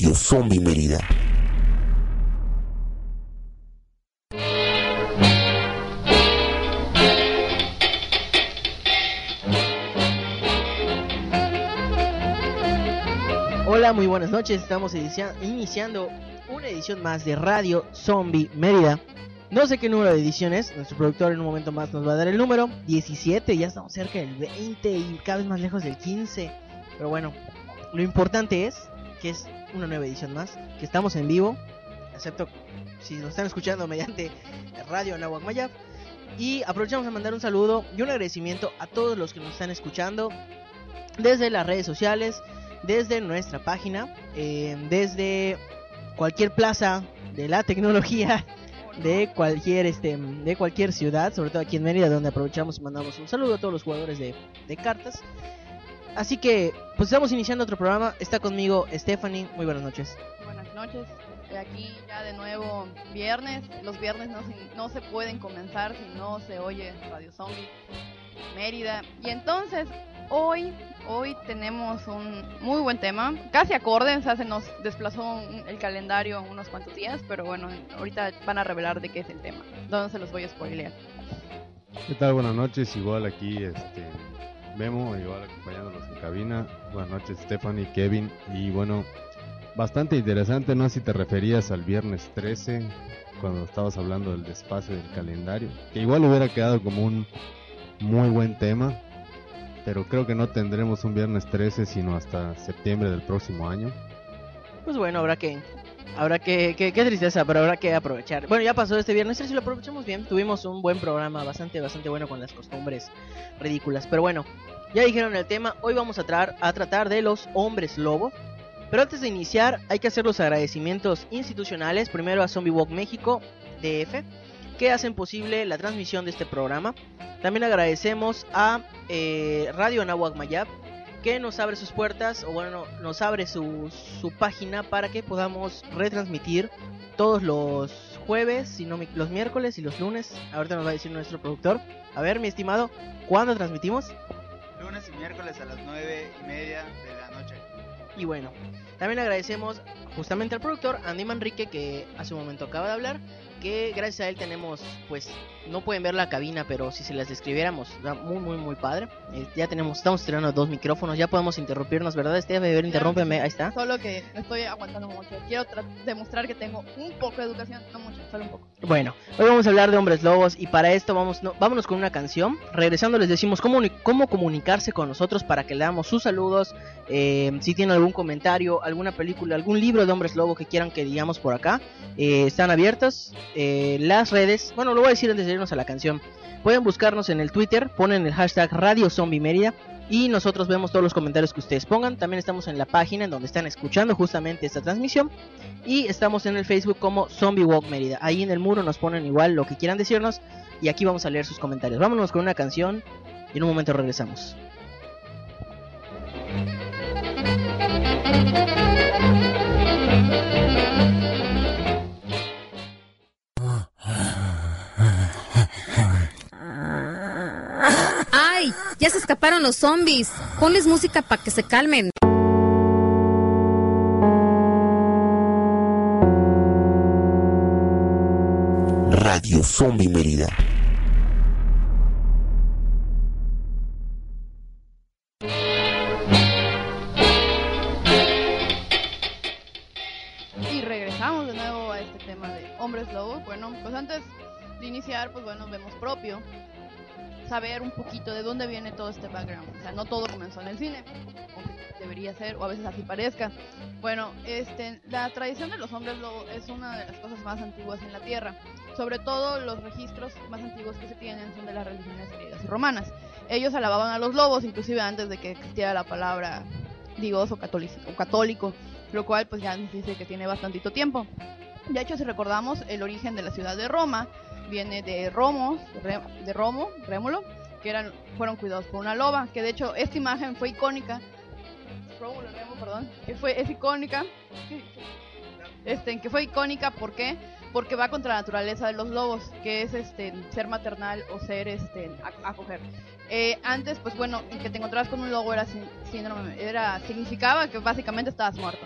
Radio Zombie Mérida. Hola, muy buenas noches. Estamos inicia- iniciando una edición más de Radio Zombie Mérida. No sé qué número de edición es. Nuestro productor en un momento más nos va a dar el número. 17. Ya estamos cerca del 20 y cada vez más lejos del 15. Pero bueno, lo importante es que es una nueva edición más. Que estamos en vivo. Excepto si nos están escuchando mediante Radio Nahuac Mayab. Y aprovechamos a mandar un saludo y un agradecimiento a todos los que nos están escuchando desde las redes sociales, desde nuestra página, eh, desde cualquier plaza de la tecnología de cualquier este de cualquier ciudad, sobre todo aquí en Mérida, donde aprovechamos y mandamos un saludo a todos los jugadores de, de cartas. Así que, pues estamos iniciando otro programa. Está conmigo Stephanie. Muy buenas noches. Buenas noches. Aquí ya de nuevo viernes. Los viernes no se, no se pueden comenzar si no se oye Radio Zombie Mérida. Y entonces, hoy, hoy tenemos un muy buen tema. Casi acorde, o sea, se nos desplazó un- el calendario unos cuantos días, pero bueno, ahorita van a revelar de qué es el tema. No se los voy a spoilear. ¿Qué tal? Buenas noches, igual aquí este Memo, igual acompañándonos en cabina. Buenas noches Stephanie, Kevin y bueno, bastante interesante, no si te referías al viernes 13 cuando estabas hablando del desfase del calendario, que igual hubiera quedado como un muy buen tema, pero creo que no tendremos un viernes 13 sino hasta septiembre del próximo año. Pues bueno, habrá que habrá que, qué tristeza, pero habrá que aprovechar. Bueno, ya pasó este viernes, si lo aprovechamos bien. Tuvimos un buen programa, bastante bastante bueno con las costumbres ridículas. Pero bueno, ya dijeron el tema, hoy vamos a, a tratar de los hombres lobo. Pero antes de iniciar, hay que hacer los agradecimientos institucionales. Primero a Zombie Walk México, DF, que hacen posible la transmisión de este programa. También agradecemos a eh, Radio Nahuac Mayab, que nos abre sus puertas, o bueno, nos abre su, su página para que podamos retransmitir todos los jueves, si no los miércoles y los lunes. Ahorita nos va a decir nuestro productor. A ver, mi estimado, ¿cuándo transmitimos? Lunes y miércoles a las nueve y media de la noche. Y bueno, también agradecemos justamente al productor Andy Manrique que hace un momento acaba de hablar, que gracias a él tenemos, pues, no pueden ver la cabina, pero si se las describiéramos, está muy, muy, muy padre. Eh, ya tenemos, estamos estrenando dos micrófonos, ya podemos interrumpirnos, ¿verdad? Este, ver, interrúmpeme, ahí está. Solo que estoy aguantando mucho. Quiero tra- demostrar que tengo un poco de educación, no mucho, solo un poco. Bueno, hoy vamos a hablar de hombres lobos y para esto vamos, no, vámonos con una canción. Regresando les decimos cómo, cómo comunicarse con nosotros para que leamos sus saludos. eh, si tienen algún comentario, alguna película, algún libro de hombres lobo que quieran que digamos por acá, eh, están abiertas eh, las redes. Bueno, lo voy a decir antes de irnos a la canción. Pueden buscarnos en el Twitter, ponen el hashtag Radio Zombie Mérida y nosotros vemos todos los comentarios que ustedes pongan. También estamos en la página en donde están escuchando justamente esta transmisión. Y estamos en el Facebook como Zombie Walk Mérida. Ahí en el muro nos ponen igual lo que quieran decirnos. Y aquí vamos a leer sus comentarios. Vámonos con una canción y en un momento regresamos. ¡Ay! Ya se escaparon los zombies. Ponles música para que se calmen. Radio Zombie Mérida. Y regresamos de nuevo a este tema de hombres lobos. Bueno, pues antes de iniciar, pues bueno, vemos propio saber un poquito de dónde viene todo este background. O sea, no todo comenzó en el cine, aunque debería ser, o a veces así parezca. Bueno, este, la tradición de los hombres lobos es una de las cosas más antiguas en la Tierra. Sobre todo los registros más antiguos que se tienen son de las religiones griegas y romanas. Ellos alababan a los lobos, inclusive antes de que existiera la palabra Dios o católico, o católico lo cual pues ya nos dice que tiene bastantito tiempo. De hecho, si recordamos, el origen de la ciudad de Roma viene de Romos, de Romo, Rémulo, que eran, fueron cuidados por una loba, que de hecho esta imagen fue icónica. Rómulo, Remo, perdón, fue, es icónica. Este, que fue icónica, ¿por qué? Porque va contra la naturaleza de los lobos, que es este ser maternal o ser este acoger. Eh, antes, pues bueno, que te encontrabas con un lobo era síndrome, era significaba que básicamente estabas muerto.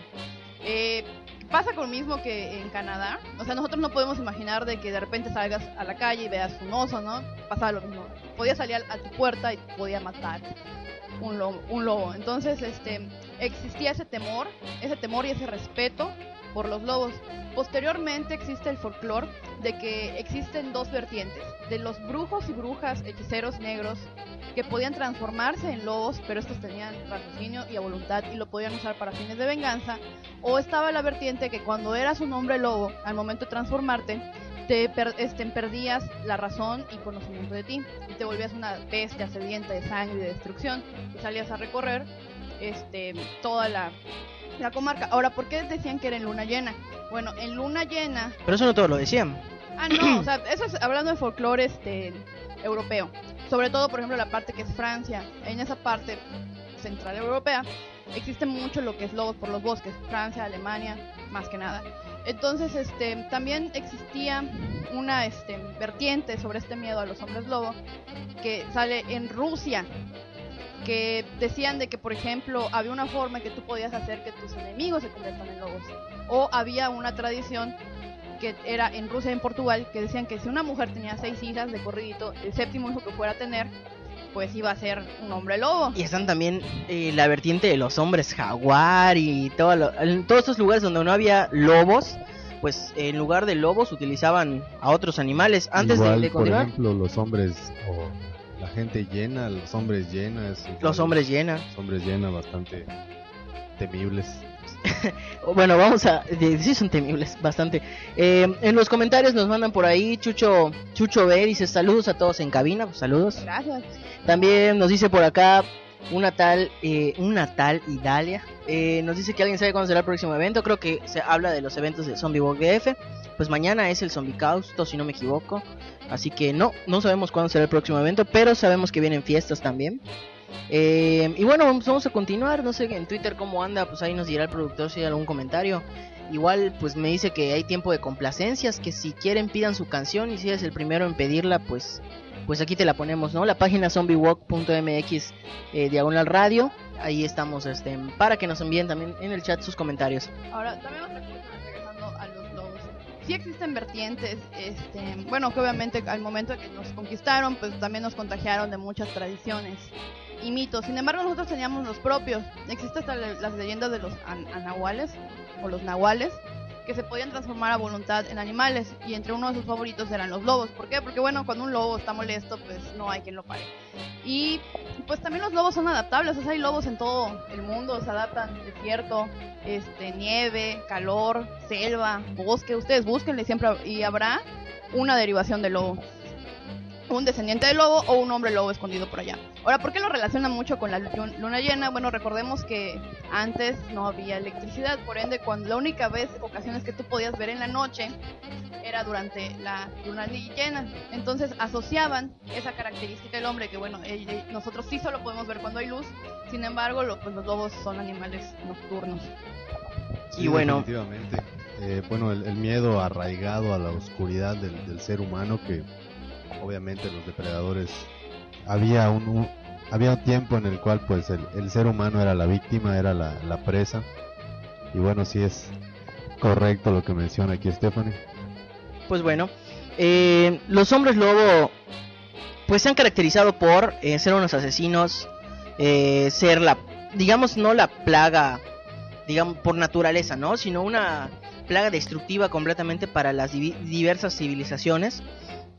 Eh, pasa con lo mismo que en Canadá. O sea, nosotros no podemos imaginar de que de repente salgas a la calle y veas un oso, ¿no? Pasaba lo mismo. Podía salir a tu puerta y podía matar un lobo, un lobo. Entonces, este, existía ese temor, ese temor y ese respeto por los lobos. Posteriormente existe el folclore de que existen dos vertientes, de los brujos y brujas, hechiceros negros, que podían transformarse en lobos, pero estos tenían raciocinio y a voluntad y lo podían usar para fines de venganza, o estaba la vertiente que cuando eras un hombre lobo, al momento de transformarte, te este, perdías la razón y conocimiento de ti y te volvías una bestia sedienta de sangre y de destrucción y salías a recorrer este, toda la, la comarca. Ahora, ¿por qué decían que era en luna llena? Bueno, en luna llena... Pero eso no todos lo decían. Ah, no, o sea, eso es hablando de folclore este, europeo. Sobre todo, por ejemplo, la parte que es Francia. En esa parte central europea existe mucho lo que es lobos por los bosques. Francia, Alemania, más que nada. Entonces, este, también existía una este, vertiente sobre este miedo a los hombres lobo que sale en Rusia, que decían de que, por ejemplo, había una forma en que tú podías hacer que tus enemigos se conviertan en lobos. O había una tradición que era en Rusia y en Portugal que decían que si una mujer tenía seis hijas de corridito, el séptimo hijo que fuera a tener, pues iba a ser un hombre lobo. Y están también eh, la vertiente de los hombres jaguar y todo en todos estos lugares donde no había lobos, pues en lugar de lobos utilizaban a otros animales. Antes Igual, de, de por continuar, ejemplo, los hombres o la gente llena, los hombres llenas. los hombres llenan. Los hombres llenas bastante temibles. Bueno, vamos a. Sí, son temibles, bastante. Eh, en los comentarios nos mandan por ahí. Chucho Chucho B dice saludos a todos en cabina. Pues, saludos. Gracias. También nos dice por acá una tal, eh, una tal Idalia. Eh, nos dice que alguien sabe cuándo será el próximo evento. Creo que se habla de los eventos de Zombie Walk DF. Pues mañana es el Zombie Causto, si no me equivoco. Así que no, no sabemos cuándo será el próximo evento, pero sabemos que vienen fiestas también. Eh, y bueno, vamos, vamos a continuar. No sé en Twitter cómo anda, pues ahí nos dirá el productor si hay algún comentario. Igual, pues me dice que hay tiempo de complacencias, que si quieren pidan su canción y si eres el primero en pedirla, pues pues aquí te la ponemos, ¿no? La página zombiewalk.mx eh, diagonal radio. Ahí estamos este, para que nos envíen también en el chat sus comentarios. Ahora, también otra cosa, regresando a los lobos. Sí existen vertientes, este, bueno, que obviamente al momento que nos conquistaron, pues también nos contagiaron de muchas tradiciones y mitos. Sin embargo, nosotros teníamos los propios. Existen hasta las leyendas de los an- anahuales o los nahuales que se podían transformar a voluntad en animales y entre uno de sus favoritos eran los lobos. ¿Por qué? Porque bueno, cuando un lobo está molesto, pues no hay quien lo pare. Y pues también los lobos son adaptables, o hay lobos en todo el mundo, se adaptan desierto, este, nieve, calor, selva, bosque, ustedes búsquenle siempre y habrá una derivación del lobo. Un descendiente del lobo o un hombre lobo escondido por allá. Ahora, ¿por qué lo relacionan mucho con la lu- luna llena? Bueno, recordemos que antes no había electricidad, por ende, cuando la única vez, ocasiones que tú podías ver en la noche era durante la luna llena. Entonces asociaban esa característica del hombre, que bueno, eh, nosotros sí solo podemos ver cuando hay luz, sin embargo, lo- pues los lobos son animales nocturnos. Y bueno. Definitivamente. Eh, bueno, el, el miedo arraigado a la oscuridad del, del ser humano que obviamente los depredadores había un, había un tiempo en el cual pues el, el ser humano era la víctima, era la, la presa y bueno sí es correcto lo que menciona aquí Stephanie. Pues bueno, eh, los hombres lobo pues se han caracterizado por eh, ser unos asesinos, eh, ser la, digamos, no la plaga, digamos, por naturaleza, ¿no? Sino una plaga destructiva completamente para las diversas civilizaciones.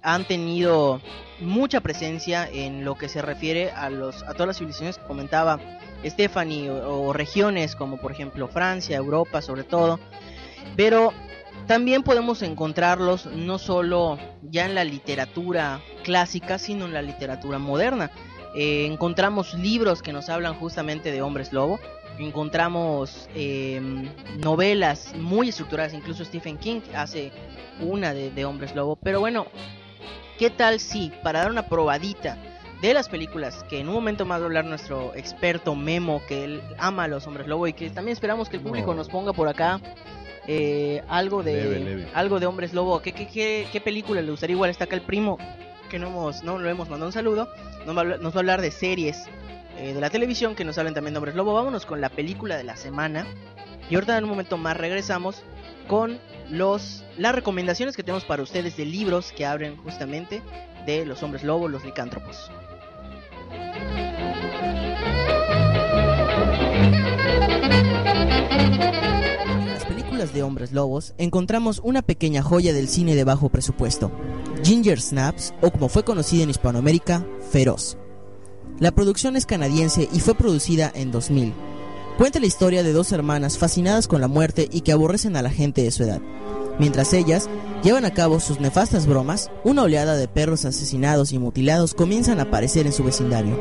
Han tenido mucha presencia en lo que se refiere a, los, a todas las civilizaciones que comentaba Stephanie, o, regiones como por ejemplo Francia, Europa sobre todo. Pero también podemos encontrarlos no solo ya en la literatura clásica, sino en la literatura moderna. Eh, encontramos libros que nos hablan justamente de hombres lobo. Encontramos eh, novelas muy estructuradas, incluso Stephen King hace una de hombres lobo. Pero bueno, ¿qué tal si para dar una probadita de las películas que en un momento más va a hablar nuestro experto Memo, que él ama a los hombres lobo y que también esperamos que el público No. nos ponga por acá eh, algo de Leve, leve. algo de hombres lobo. ¿Qué, qué, qué, qué película le gustaría? Igual está acá el primo que no hemos no lo hemos mandado un saludo. Nos va a hablar, nos va a hablar de series eh, de la televisión que nos hablan también de hombres lobo. Vámonos con la película de la semana Y ahorita en un momento más regresamos con los las recomendaciones que tenemos para ustedes de libros que abren justamente de los hombres lobos, los licántropos. En las películas de hombres lobos encontramos una pequeña joya del cine de bajo presupuesto, Ginger Snaps, o como fue conocida en Hispanoamérica, Feroz. La producción es canadiense y fue producida en 2000. Cuenta la historia de dos hermanas fascinadas con la muerte y que aborrecen a la gente de su edad. Mientras ellas llevan a cabo sus nefastas bromas, una oleada de perros asesinados y mutilados comienzan a aparecer en su vecindario.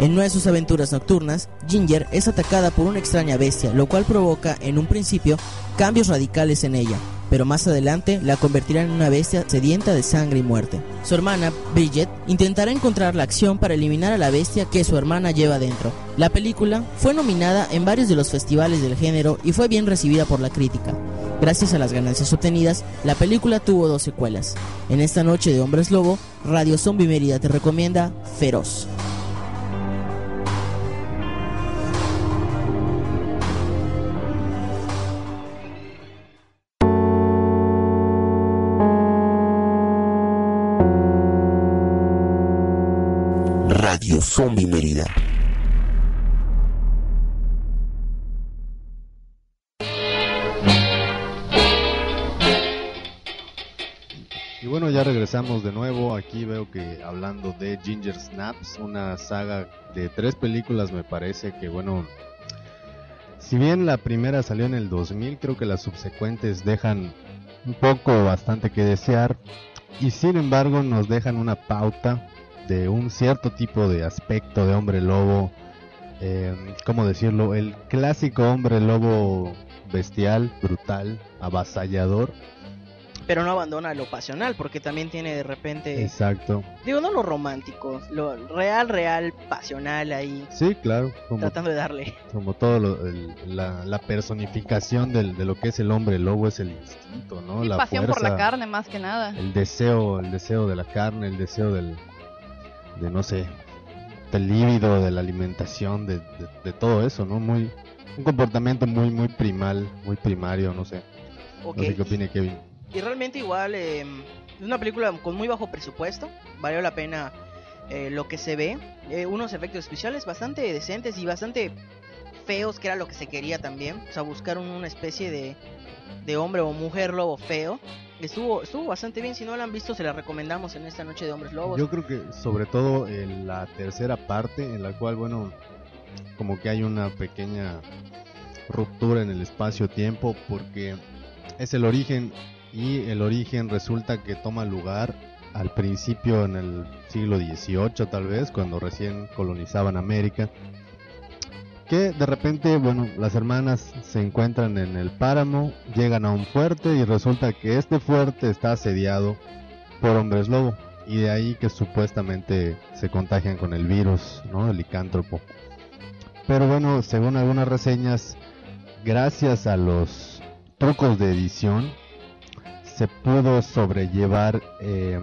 En una de sus aventuras nocturnas, Ginger es atacada por una extraña bestia, lo cual provoca en un principio cambios radicales en ella, pero más adelante la convertirá en una bestia sedienta de sangre y muerte. Su hermana, Bridget, intentará encontrar la acción para eliminar a la bestia que su hermana lleva dentro. La película fue nominada en varios de los festivales del género y fue bien recibida por la crítica. Gracias a las ganancias obtenidas, la película tuvo dos secuelas. En esta noche de Hombres Lobo, Radio Zombie Mérida te recomienda Feroz. Zombie Mérida. Y bueno, ya regresamos de nuevo. Aquí veo que hablando de Ginger Snaps, una saga de tres películas me parece que bueno, si bien la primera salió en el 2000, creo que las subsecuentes dejan un poco bastante que desear y sin embargo nos dejan una pauta de un cierto tipo de aspecto de hombre lobo, eh, ¿cómo decirlo? El clásico hombre lobo bestial, brutal, avasallador. Pero no abandona lo pasional, porque también tiene de repente, Exacto. digo, no lo romántico, lo real, real, pasional ahí, Sí, claro, como, tratando de darle. como todo lo- el- la, la personificación del- de lo que es el hombre lobo es el instinto, ¿no? Y la pasión por la carne más que nada. el deseo, el deseo de la carne, el deseo del, de no sé, del líbido, de la alimentación, de, de- de todo eso, ¿no? Muy, un comportamiento muy, muy primal, muy primario, no sé. Ok. No sé qué opine Kevin. Y realmente igual eh, una película con muy bajo presupuesto, valió la pena eh, lo que se ve, eh, unos efectos especiales bastante decentes y bastante feos, que era lo que se quería también, o sea, buscar un- una especie de, de hombre o mujer lobo feo. Estuvo, estuvo bastante bien, si no la han visto se la recomendamos en esta noche de hombres lobos. Yo creo que sobre todo en la tercera parte, en la cual, bueno, como que hay una pequeña ruptura en el espacio-tiempo, porque es el origen y el origen resulta que toma lugar al principio en el siglo XVIII tal vez, cuando recién colonizaban América. De repente, bueno, las hermanas se encuentran en el páramo, llegan a un fuerte y resulta que este fuerte está asediado por hombres lobo y de ahí que supuestamente se contagian con el virus, ¿no? El licántropo. Pero bueno, según algunas reseñas, gracias a los trucos de edición, se pudo sobrellevar, eh,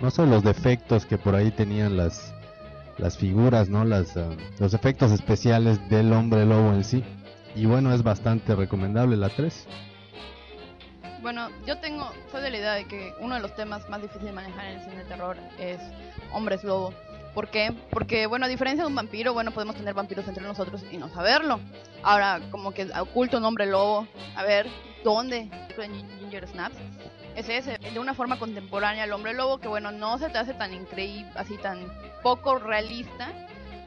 no sé, los defectos que por ahí tenían las, las figuras, ¿no? Las, ah, los efectos especiales del hombre lobo en sí. Y bueno, es bastante recomendable la 3. Bueno, yo tengo, soy de la idea de que uno de los temas más difíciles de manejar en el cine de terror es hombres lobo. ¿Por qué? Porque, bueno, a diferencia de un vampiro, bueno, podemos tener vampiros entre nosotros y no saberlo. Ahora, como que oculto un hombre lobo, a ver, ¿dónde? Ginger Snaps. Es ese, de una forma contemporánea al hombre lobo, que bueno, no se te hace tan increíble, así tan poco realista,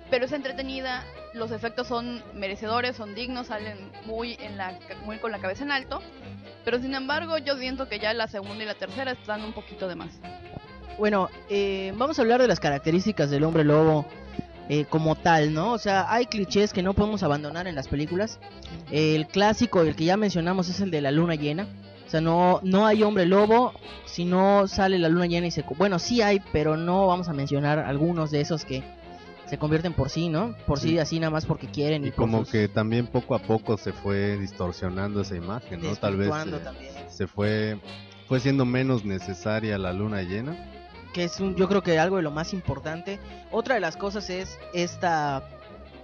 pero es entretenida, los efectos son merecedores, son dignos, salen muy, en la, muy con la cabeza en alto. Pero sin embargo, yo siento que ya la segunda y la tercera están un poquito de más. Bueno, eh, vamos a hablar de las características del hombre lobo eh, como tal, ¿no? O sea, hay clichés que no podemos abandonar en las películas. el clásico, el que ya mencionamos, es el de la luna llena. O sea, no, no hay hombre lobo si no sale la luna llena y se... Bueno, sí hay, pero no vamos a mencionar algunos de esos que se convierten por sí, ¿no? Por sí, Sí. así nada más porque quieren y, Y como sus- que también poco a poco se fue distorsionando esa imagen, ¿no? Tal vez desvirtuando eh, se fue fue siendo menos necesaria la luna llena. que es un, yo creo que algo de lo más importante. Otra de las cosas es esta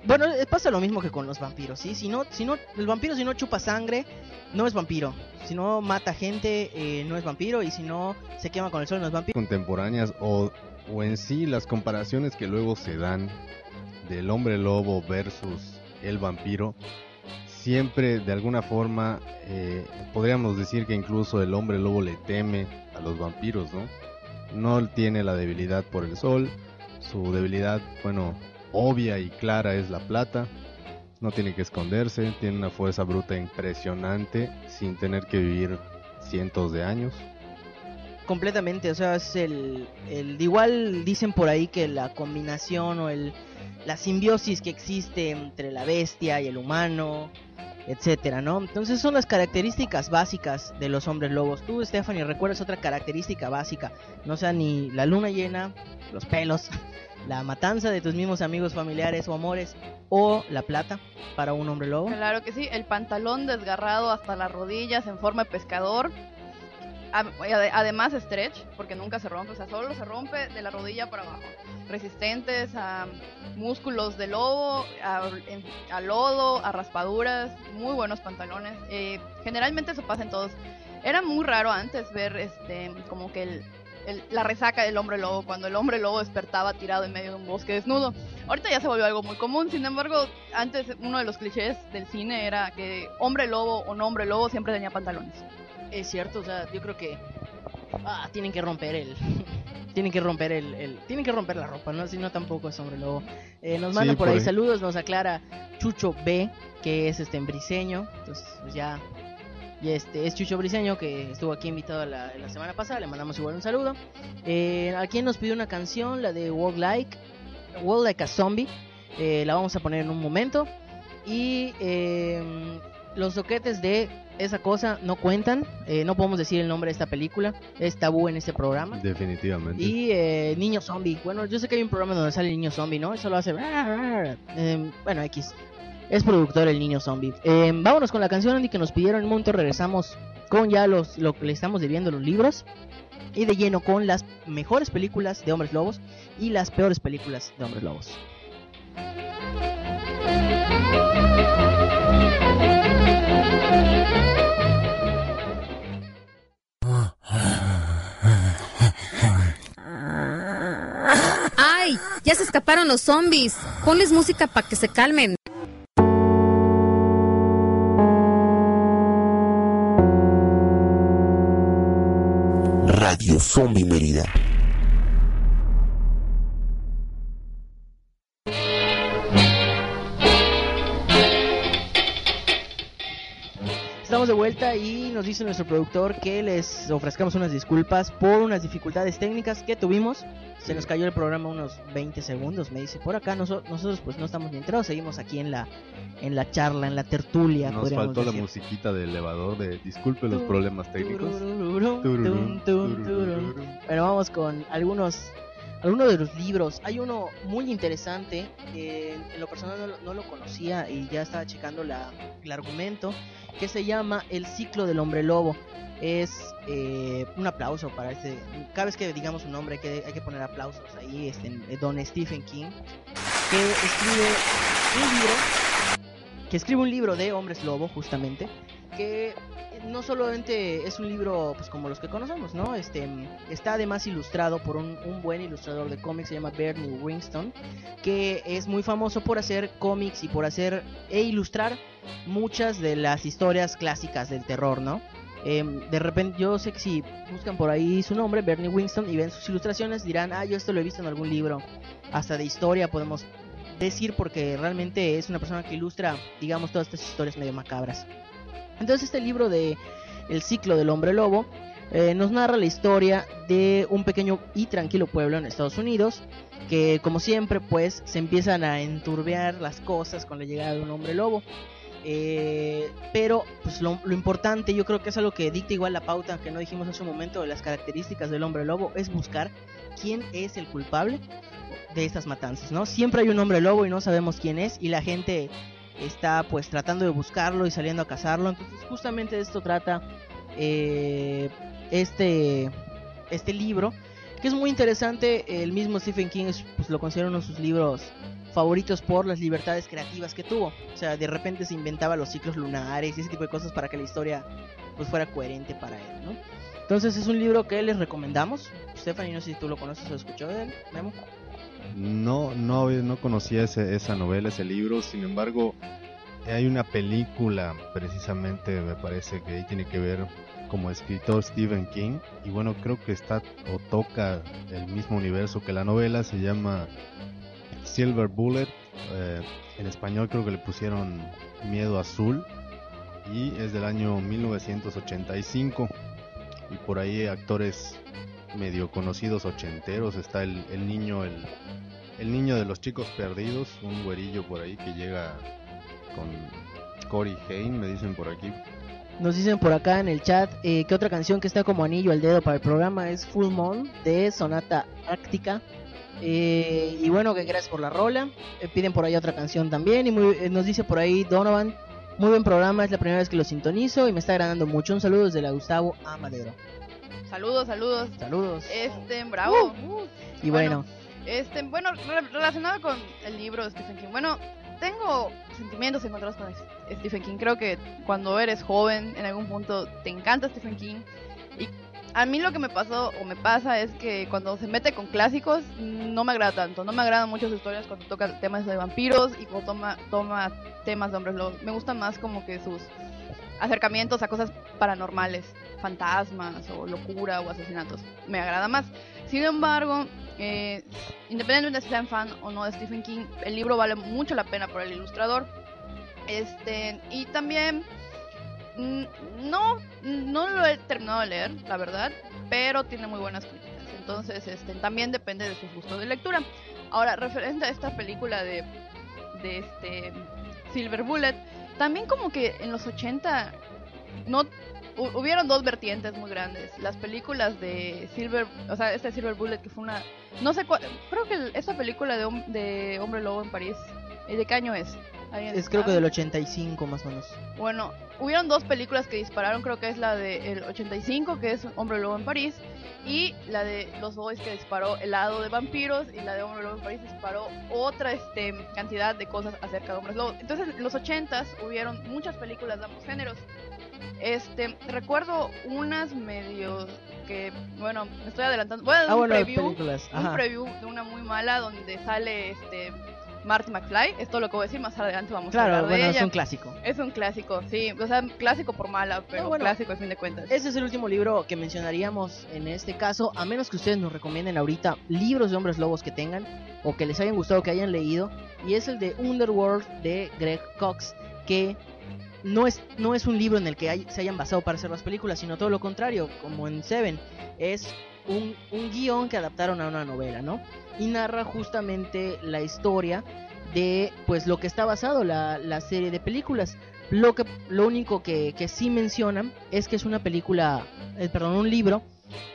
bueno, eh, pasa lo mismo que con los vampiros, ¿sí? Si no, si no, el vampiro si no chupa sangre, no es vampiro. Si no mata gente, eh, no es vampiro. Y si no se quema con el sol, no es vampiro. contemporáneas o, o en sí las comparaciones que luego se dan del hombre lobo versus el vampiro, siempre de alguna forma eh, podríamos decir que incluso el hombre lobo le teme a los vampiros, ¿no? No tiene la debilidad por el sol, su debilidad, bueno, obvia y clara es la plata, no tiene que esconderse, tiene una fuerza bruta impresionante sin tener que vivir cientos de años. Completamente, o sea, es el, igual dicen por ahí que la combinación o el la simbiosis que existe entre la bestia y el humano, etcétera, ¿no? Entonces son las características básicas de los hombres lobos. Tú, Stephanie, recuerdas otra característica básica, no sea ni la luna llena, los pelos, la matanza de tus mismos amigos, familiares o amores o la plata para un hombre lobo. Claro que sí, el pantalón desgarrado hasta las rodillas en forma de pescador. Ad- ade- Además stretch, porque nunca se rompe, o sea, solo se rompe de la rodilla para abajo. Resistentes a músculos de lobo, a lodo, a raspaduras, muy buenos pantalones. Eh, generalmente eso pasa en todos. Era muy raro antes ver este como que el, el- la resaca del hombre lobo, cuando el hombre lobo despertaba tirado en medio de un bosque desnudo. Ahorita ya se volvió algo muy común, sin embargo, antes uno de los clichés del cine era que hombre lobo o no hombre lobo siempre tenía pantalones. Es cierto, o sea, yo creo que ah, tienen que romper el tienen que romper el, el- tienen que romper la ropa, no si no tampoco es hombre lobo. Eh, nos Sí, mandan por por ahí ahí. saludos, nos aclara Chucho B, que es este en briseño, entonces pues ya y este es Chucho Briseño que estuvo aquí invitado la, la semana pasada, le mandamos igual un saludo. Eh, a quien nos pidió una canción, la de Walk Like, Walk Like a Zombie, eh, la vamos a poner en un momento. Y eh, los soquetes de esa cosa no cuentan, eh, no podemos decir el nombre de esta película, es tabú en este programa. Definitivamente. Y eh, Niño Zombie, bueno, yo sé que hay un programa donde sale el Niño Zombie, ¿no? Eso lo hace... Bueno, X. Es productor el Niño Zombie. Eh, vámonos con la canción Andy que nos pidieron en un momento, regresamos con ya los lo que le estamos debiendo los libros. Y de lleno con las mejores películas de hombres lobos y las peores películas de hombres lobos. ¡Ay! Ya se escaparon los zombies. Ponles música para que se calmen. Radio Zombie Mérida. Estamos de vuelta y nos dice nuestro productor que les ofrezcamos unas disculpas por unas dificultades técnicas que tuvimos. Se nos cayó el programa unos 20 segundos, me dice. Por acá noso- nosotros pues no estamos ni enterados, seguimos aquí en la en la charla, en la tertulia, Nos faltó la musiquita del elevador de disculpe los problemas técnicos. Bueno, vamos con algunos algunos de los libros. Hay uno muy interesante que en lo personal no, no lo conocía y ya estaba checando la, el argumento que se llama El ciclo del hombre lobo. Es eh, un aplauso para este. Cada vez que digamos su nombre hay que, hay que poner aplausos ahí. Este, eh, don Stephen King que escribe un libro que escribe un libro de hombres lobo justamente que no solamente es un libro pues como los que conocemos, ¿no? Este está además ilustrado por un, un buen ilustrador de cómics, se llama Bernie Winston, que es muy famoso por hacer cómics y por hacer e ilustrar muchas de las historias clásicas del terror, ¿no? Em, de repente, yo sé que si buscan por ahí su nombre, Bernie Winston, y ven sus ilustraciones, dirán, ah, yo esto lo he visto en algún libro, hasta de historia podemos decir, porque realmente es una persona que ilustra, digamos, todas estas historias medio macabras. Entonces este libro de El ciclo del hombre lobo eh, nos narra la historia de un pequeño y tranquilo pueblo en Estados Unidos que como siempre pues se empiezan a enturbiar las cosas con la llegada de un hombre lobo. Eh, pero pues lo, lo importante yo creo que es algo que dicta igual la pauta que no dijimos hace un momento de las características del hombre lobo es buscar quién es el culpable de estas matanzas, ¿no? Siempre hay un hombre lobo y no sabemos quién es y la gente está pues tratando de buscarlo y saliendo a cazarlo. Entonces justamente de esto trata eh, este, este libro que es muy interesante. El mismo Stephen King es- pues, lo considera uno de sus libros favoritos por las libertades creativas que tuvo. O sea, de repente se inventaba los ciclos lunares y ese tipo de cosas para que la historia pues fuera coherente para él, ¿no? Entonces es un libro que les recomendamos. Stephanie, no sé si tú lo conoces o escuchó de él, Memo. No, no, no conocía ese- esa novela, ese libro, sin embargo, hay una película precisamente, me parece que ahí tiene que ver como escritor Stephen King, y bueno, creo que está o toca el mismo universo que la novela, se llama Silver Bullet, eh, en español creo que le pusieron Miedo Azul, y es del año 1985, y por ahí actores medio conocidos ochenteros, está el, el niño, el, el niño de los chicos perdidos, un güerillo por ahí que llega con Cory Haim, me dicen por aquí. Nos dicen por acá en el chat eh, que otra canción que está como anillo al dedo para el programa es Full Moon de Sonata Ártica. Eh, y bueno, que gracias por la rola. Eh, piden por ahí otra canción también. Y muy- eh, nos dice por ahí Donovan, muy buen programa, es la primera vez que lo sintonizo y me está agradando mucho. Un saludo desde la Gustavo Amadero. Saludos, saludos. Saludos. Este, bravo. y bueno, Este, bueno, re- relacionado con el libro de Stephen King. Bueno, tengo sentimientos encontrados con Stephen King. Creo que cuando eres joven, en algún punto te encanta Stephen King. Y a mí lo que me pasó o me pasa es que cuando se mete con clásicos, no me agrada tanto. No me agradan mucho sus historias cuando toca temas de vampiros y cuando toma, toma temas de hombres lobos. Me gustan más como que sus acercamientos a cosas paranormales, fantasmas o locura o asesinatos. Me agrada más. Sin embargo, eh, independientemente de si sean fan o no de Stephen King, el libro vale mucho la pena por el ilustrador. Este, y también mm, no, no lo he terminado de leer, la verdad, pero tiene muy buenas críticas. Entonces, este, también depende de sus gustos de lectura. Ahora, referente a esta película de, de este Silver Bullet, también como que en los 80 no hubieron dos vertientes muy grandes. Las películas de Silver, o sea, este Silver Bullet que fue una no sé cuál, creo que esta película de, de Hombre Lobo en París, ¿eh, ¿de qué año es? ¿Alguien es creo que del 85 más o menos. Bueno, hubieron dos películas que dispararon, creo que es la del 85, que es Hombre Lobo en París, y la de Los Boys que disparó El lado de vampiros, y la de Hombre Lobo en París disparó otra este, cantidad de cosas acerca de hombres lobos. Entonces, en los 80s hubieron muchas películas de ambos géneros. Este, recuerdo unas medio que, bueno, me estoy adelantando. Voy a dar Ah, un bueno, preview, un preview de una muy mala donde sale este Marty McFly. Esto lo que voy a decir más adelante vamos a Claro, hablar de bueno, ella. es un clásico. Es un clásico, sí. O sea, clásico por mala, pero No, bueno, clásico al fin de cuentas. Ese es el último libro que mencionaríamos en este caso, a menos que ustedes nos recomienden ahorita libros de hombres lobos que tengan o que les hayan gustado, que hayan leído, y es el de Underworld de Greg Cox, que no es, no es un libro en el que se hayan basado para hacer las películas, sino todo lo contrario, como en Seven, es un, un guion que adaptaron a una novela, ¿no? Y narra justamente la historia de pues lo que está basado la, la serie de películas. Lo que lo único que, que sí mencionan es que es una película, eh, perdón, un libro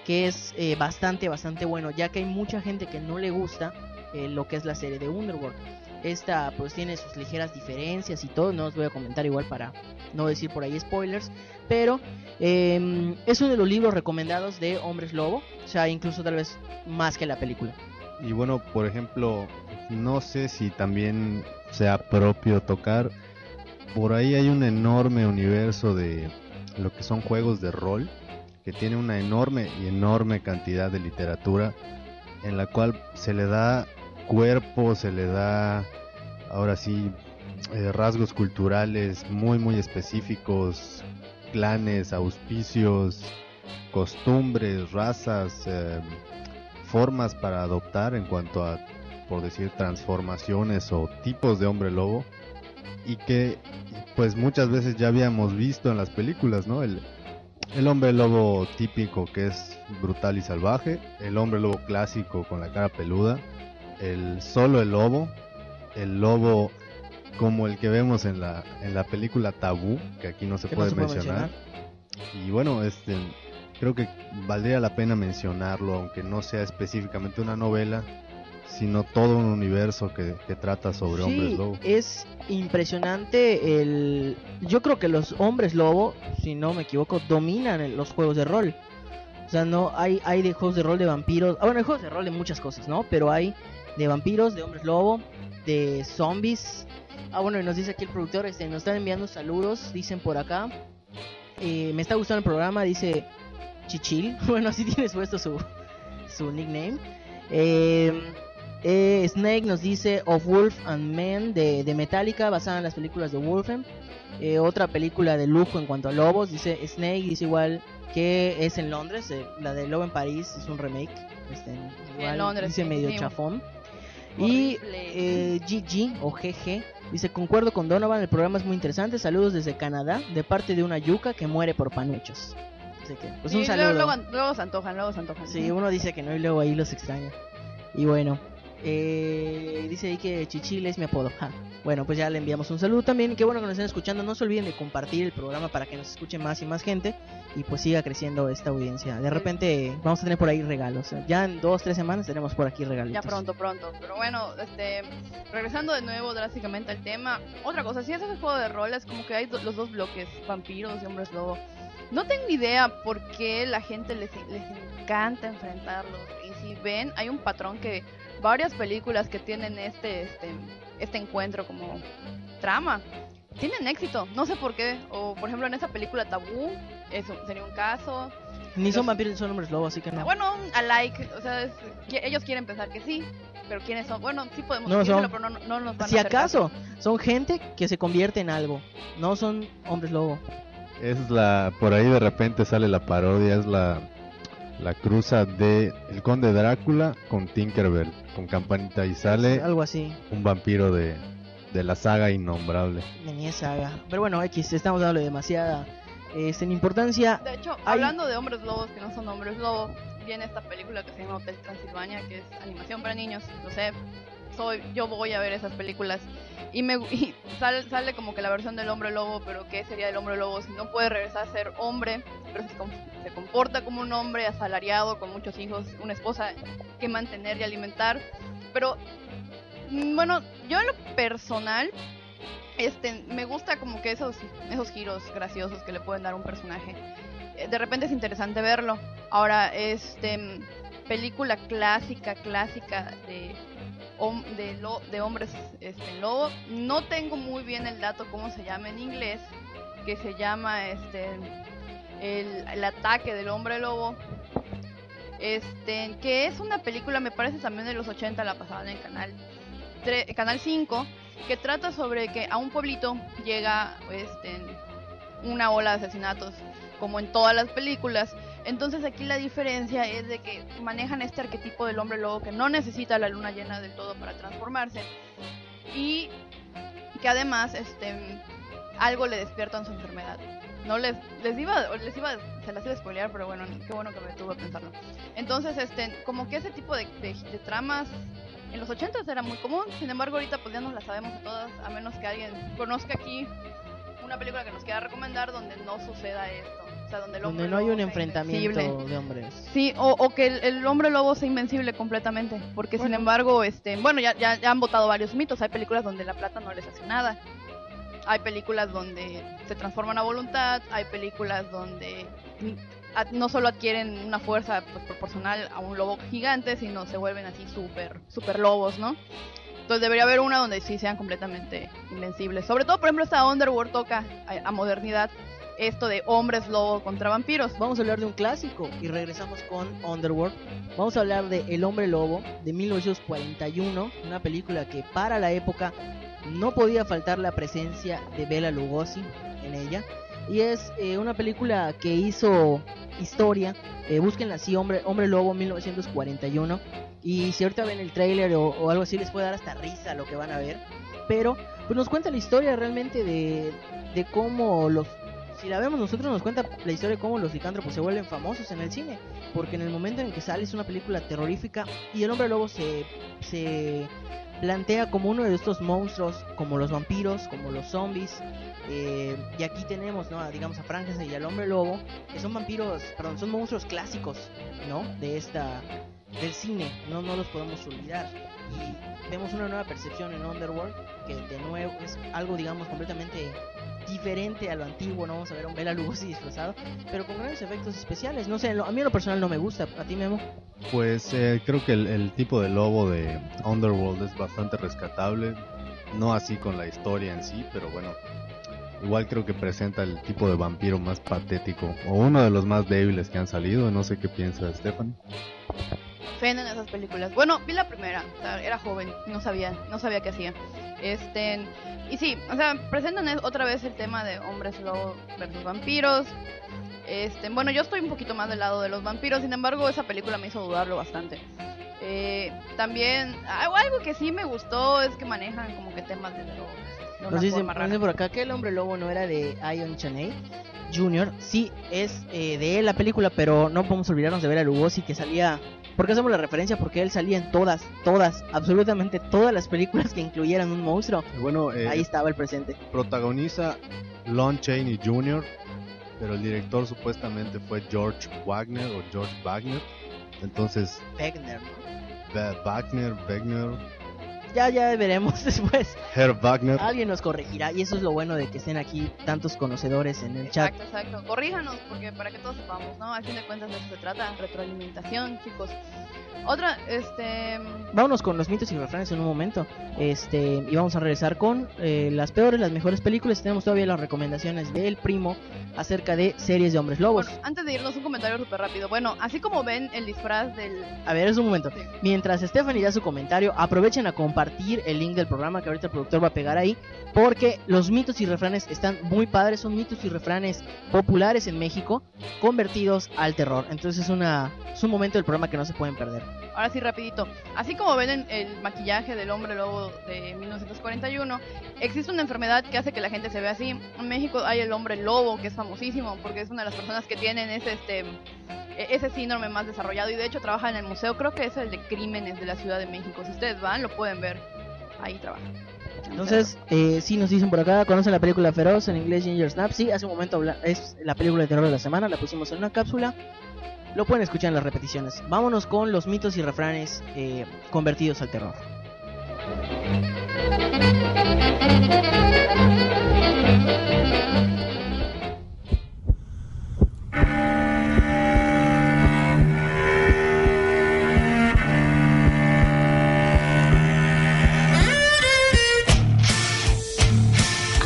que es eh, bastante, bastante bueno, ya que hay mucha gente que no le gusta eh, lo que es la serie de Underworld. Esta pues tiene sus ligeras diferencias y todo, no os voy a comentar igual para no decir por ahí spoilers, pero eh, es uno de los libros recomendados de Hombres Lobo, o sea, incluso tal vez más que la película. Y bueno, por ejemplo, no sé si también sea propio tocar. Por ahí hay un enorme universo de lo que son juegos de rol, que tiene una enorme y enorme cantidad de literatura, en la cual se le da cuerpo, se le da, ahora sí, eh, rasgos culturales muy, muy específicos, clanes, auspicios, costumbres, razas, eh, formas para adoptar en cuanto a, por decir, transformaciones o tipos de hombre lobo y que pues muchas veces ya habíamos visto en las películas, ¿no? El, el hombre lobo típico que es brutal y salvaje, el hombre lobo clásico con la cara peluda, el solo el lobo, el lobo como el que vemos en la, en la película Tabú, que aquí no se no puede se puede mencionar. Y bueno, este creo que valdría la pena mencionarlo, aunque no sea específicamente una novela, sino todo un universo que, que trata sobre hombres lobo. es impresionante el... Yo creo que los hombres lobo, si no me equivoco, dominan los juegos de rol. O sea, no hay, hay de juegos de rol de vampiros. Ah, bueno, hay juegos de rol de muchas cosas, ¿no? Pero hay de vampiros, de hombres lobo, de zombies. Ah, bueno, y nos dice aquí el productor, este, nos están enviando saludos, dicen por acá. Eh, me está gustando el programa, dice Chichil. Bueno, así tienes puesto su, su nickname. Eh, eh, Snake nos dice Of Wolf and Men de, de Metallica, basada en las películas de Wolfen. Otra película de lujo en cuanto a lobos, dice Snake, dice igual que es en Londres. la de Lobo en París es un remake. Este, igual, Londres, dice medio sí. chafón. Y eh, GG o GG dice: Concuerdo con Donovan, el programa es muy interesante. Saludos desde Canadá, de parte de una yuca que muere por panuchos. Así que, pues un saludo. Luego, luego, luego se antojan, luego se antojan. Sí, uno dice que no y luego ahí los extraña. Y bueno, eh, dice ahí que Chichil es mi apodo. Ja. Bueno, pues ya le enviamos un saludo también. Qué bueno que nos estén escuchando. No se olviden de compartir el programa para que nos escuche más y más gente y pues siga creciendo esta audiencia. De repente vamos a tener por ahí regalos. Ya en dos, tres semanas tenemos por aquí regalos. Ya pronto, pronto. Pero bueno, este, regresando de nuevo drásticamente al tema. Otra cosa, si es ese juego de roles, como que hay do- los dos bloques, vampiros y hombres lobo. No tengo idea por qué la gente les, les encanta enfrentarlos. Y si ven, hay un patrón que varias películas que tienen este, este, este encuentro como trama tienen éxito. No sé por qué. O por ejemplo en esa película Tabú, eso sería un caso. Ni son los- vampiros ni son hombres lobo, así que no. Bueno, alike, o sea, es- ellos quieren pensar que sí, pero quiénes son. Bueno, sí podemos No lo decirlo, son. pero no, no nos van si a caso. acaso, son gente que se convierte en algo. No son hombres lobo. Es la, por ahí de repente sale la parodia, es la, la cruza de El Conde Drácula con Tinkerbell, con campanita y sale Algo así. un vampiro de, de la saga innombrable. De esa saga. Pero bueno, X, estamos dándole demasiada este, en importancia. De hecho, Hay- hablando de hombres lobos que no son hombres lobo, viene esta película que se llama Hotel Transilvania, que es animación para niños. Lo sé, soy, yo voy a ver esas películas. Y, me, y sale, sale como que la versión del hombre lobo, pero ¿qué sería el hombre lobo si no puede regresar a ser hombre, pero se, se comporta como un hombre asalariado, con muchos hijos, una esposa que mantener y alimentar? Pero, mm, bueno, yo en lo personal, este, me gusta como que esos, esos giros graciosos que le pueden dar a un personaje. Eh, De repente es interesante verlo. Ahora, este, mm, película clásica, clásica de, de, lo- de hombres este, lobo. No tengo muy bien el dato cómo se llama en inglés, que se llama este, el, el ataque del hombre lobo. Este, que es una película, me parece también de los 80, la pasada en el canal, canal 5, que trata sobre que a un pueblito llega este, una ola de asesinatos, como en todas las películas. Entonces aquí la diferencia es de que manejan este arquetipo del hombre lobo que no necesita la luna llena del todo para transformarse y que además este algo le despierta en su enfermedad. No les, les iba, les iba, se las iba a spoilear, pero bueno, qué bueno que me a pensarlo. Entonces, este, como que ese tipo de, de- de tramas en los 80 era muy común, sin embargo ahorita pues ya no las sabemos de todas, a menos que alguien conozca aquí una película que nos quiera recomendar donde no suceda esto. O sea, donde el Donde hombre no hay un enfrentamiento invencible. de hombres. Sí, o, o que el, el hombre lobo sea invencible completamente. Porque sin embargo, este, bueno, ya, ya, ya han votado varios mitos. Hay películas donde la plata no les hace nada. Hay películas donde se transforman a voluntad. Hay películas donde a- no solo adquieren una fuerza pues, proporcional a un lobo gigante, sino se vuelven así súper, súper lobos, ¿no? Entonces debería haber una donde sí sean completamente invencibles. Sobre todo, por ejemplo, esta Underworld toca a, a modernidad esto de hombres lobo contra vampiros. Vamos a hablar de un clásico y regresamos con Underworld. Vamos a hablar de El Hombre Lobo de 1941, una película que para la época no podía faltar la presencia de Bela Lugosi en ella. Y es eh, una película que hizo historia. Eh, búsquenla así, Hombre, Hombre Lobo 1941. Y si ahorita ven el tráiler o, o algo así les puede dar hasta risa lo que van a ver. Pero pues nos cuenta la historia realmente de, de cómo los si la vemos nosotros nos cuenta la historia de cómo los licántropos se vuelven famosos en el cine, porque en el momento en que sale es una película terrorífica y el hombre lobo se, se plantea como uno de estos monstruos, como los vampiros, como los zombies, eh, y aquí tenemos, ¿no? digamos a Frankenstein y al hombre lobo, que son vampiros, perdón, son monstruos clásicos, ¿no? De esta, del cine, no, no los podemos olvidar. Y vemos una nueva percepción en Underworld, que de nuevo es algo, digamos, completamente diferente a lo antiguo, no vamos a ver a un Bela Lugosi disfrazado, pero con grandes efectos especiales. No sé, lo- a mí en lo personal no me gusta, a ti Memo. Pues eh, creo que el, el tipo de lobo de Underworld es bastante rescatable. No así con la historia en sí, pero bueno. Igual creo que presenta el tipo de vampiro más patético. O uno de los más débiles que han salido. No sé qué piensa Stefan. Fen en esas películas. Bueno, vi la primera, o sea, era joven, no sabía, no sabía qué hacía. Este, y sí, o sea, presentan es- otra vez el tema de hombres lobo versus vampiros. Este, bueno, yo estoy un poquito más del lado de los vampiros, sin embargo, esa película me hizo dudarlo bastante. Eh, también, algo que sí me gustó es que manejan como que temas de drogas. Nos dicen por acá que el hombre lobo no era de Ion Chaney Jr. Sí, es eh, de él la película, pero no podemos olvidarnos de ver a Lugosi que salía. ¿Por qué hacemos la referencia? Porque él salía en todas, todas, absolutamente todas las películas que incluyeran un monstruo. Bueno, eh, Ahí estaba el presente. protagoniza Lon Chaney Jr., pero el director supuestamente fue George Wagner o George Wagner. Entonces, Wegner, ¿no? Wa- Wagner, Wagner, Ya, ya veremos después. Herr Wagner. Alguien nos corregirá y eso es lo bueno de que estén aquí tantos conocedores en el chat. Exacto, exacto. Corríjanos, porque para que todos sepamos, ¿no? Al fin de cuentas de eso se trata, retroalimentación, chicos. Otra, este... Vámonos con los mitos y refranes en un momento. Este, y vamos a regresar con eh, las peores, las mejores películas. Tenemos todavía las recomendaciones del primo acerca de series de hombres lobos. Bueno, antes de irnos, un comentario súper rápido. Bueno, así como ven el disfraz del... A ver, es un momento. Sí. Mientras Stephanie da su comentario, aprovechen a compartir el link del programa que ahorita el productor va a pegar ahí. Porque los mitos y refranes están muy padres. Son mitos y refranes populares en México, convertidos al terror. Entonces es, una, es un momento del programa que no se pueden perder. Ahora sí, rapidito. Así como ven en el maquillaje del hombre lobo de 1941, existe una enfermedad que hace que la gente se vea así. En México hay el hombre lobo, que es famosísimo, porque es una de las personas que tienen ese, este, e- ese síndrome más desarrollado. Y de hecho trabaja en el museo, creo que es el de crímenes de la Ciudad de México. Si ustedes van, lo pueden ver. Ahí trabaja. Entonces, eh, sí nos dicen por acá, conocen la película Feroz en inglés Ginger Snap. Sí, hace un momento es la película de terror de la semana, la pusimos en una cápsula. Lo pueden escuchar en las repeticiones. Vámonos con los mitos y refranes eh, convertidos al terror.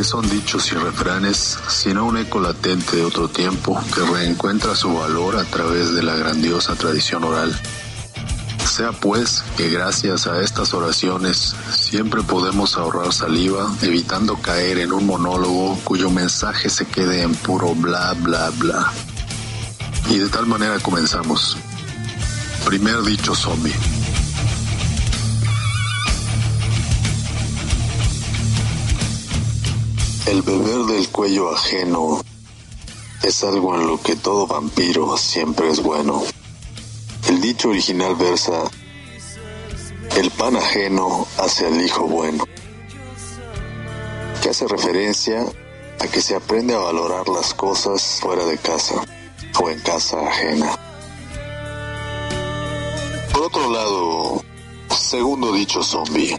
Son dichos y refranes, sino un eco latente de otro tiempo que reencuentra su valor a través de la grandiosa tradición oral. Sea pues que gracias a estas oraciones siempre podemos ahorrar saliva, evitando caer en un monólogo cuyo mensaje se quede en puro bla bla bla. Y de tal manera comenzamos. Primer dicho zombie. El beber del cuello ajeno es algo en lo que todo vampiro siempre es bueno. El dicho original versa, el pan ajeno hace al hijo bueno, que hace referencia a que se aprende a valorar las cosas fuera de casa o en casa ajena. Por otro lado, segundo dicho zombie.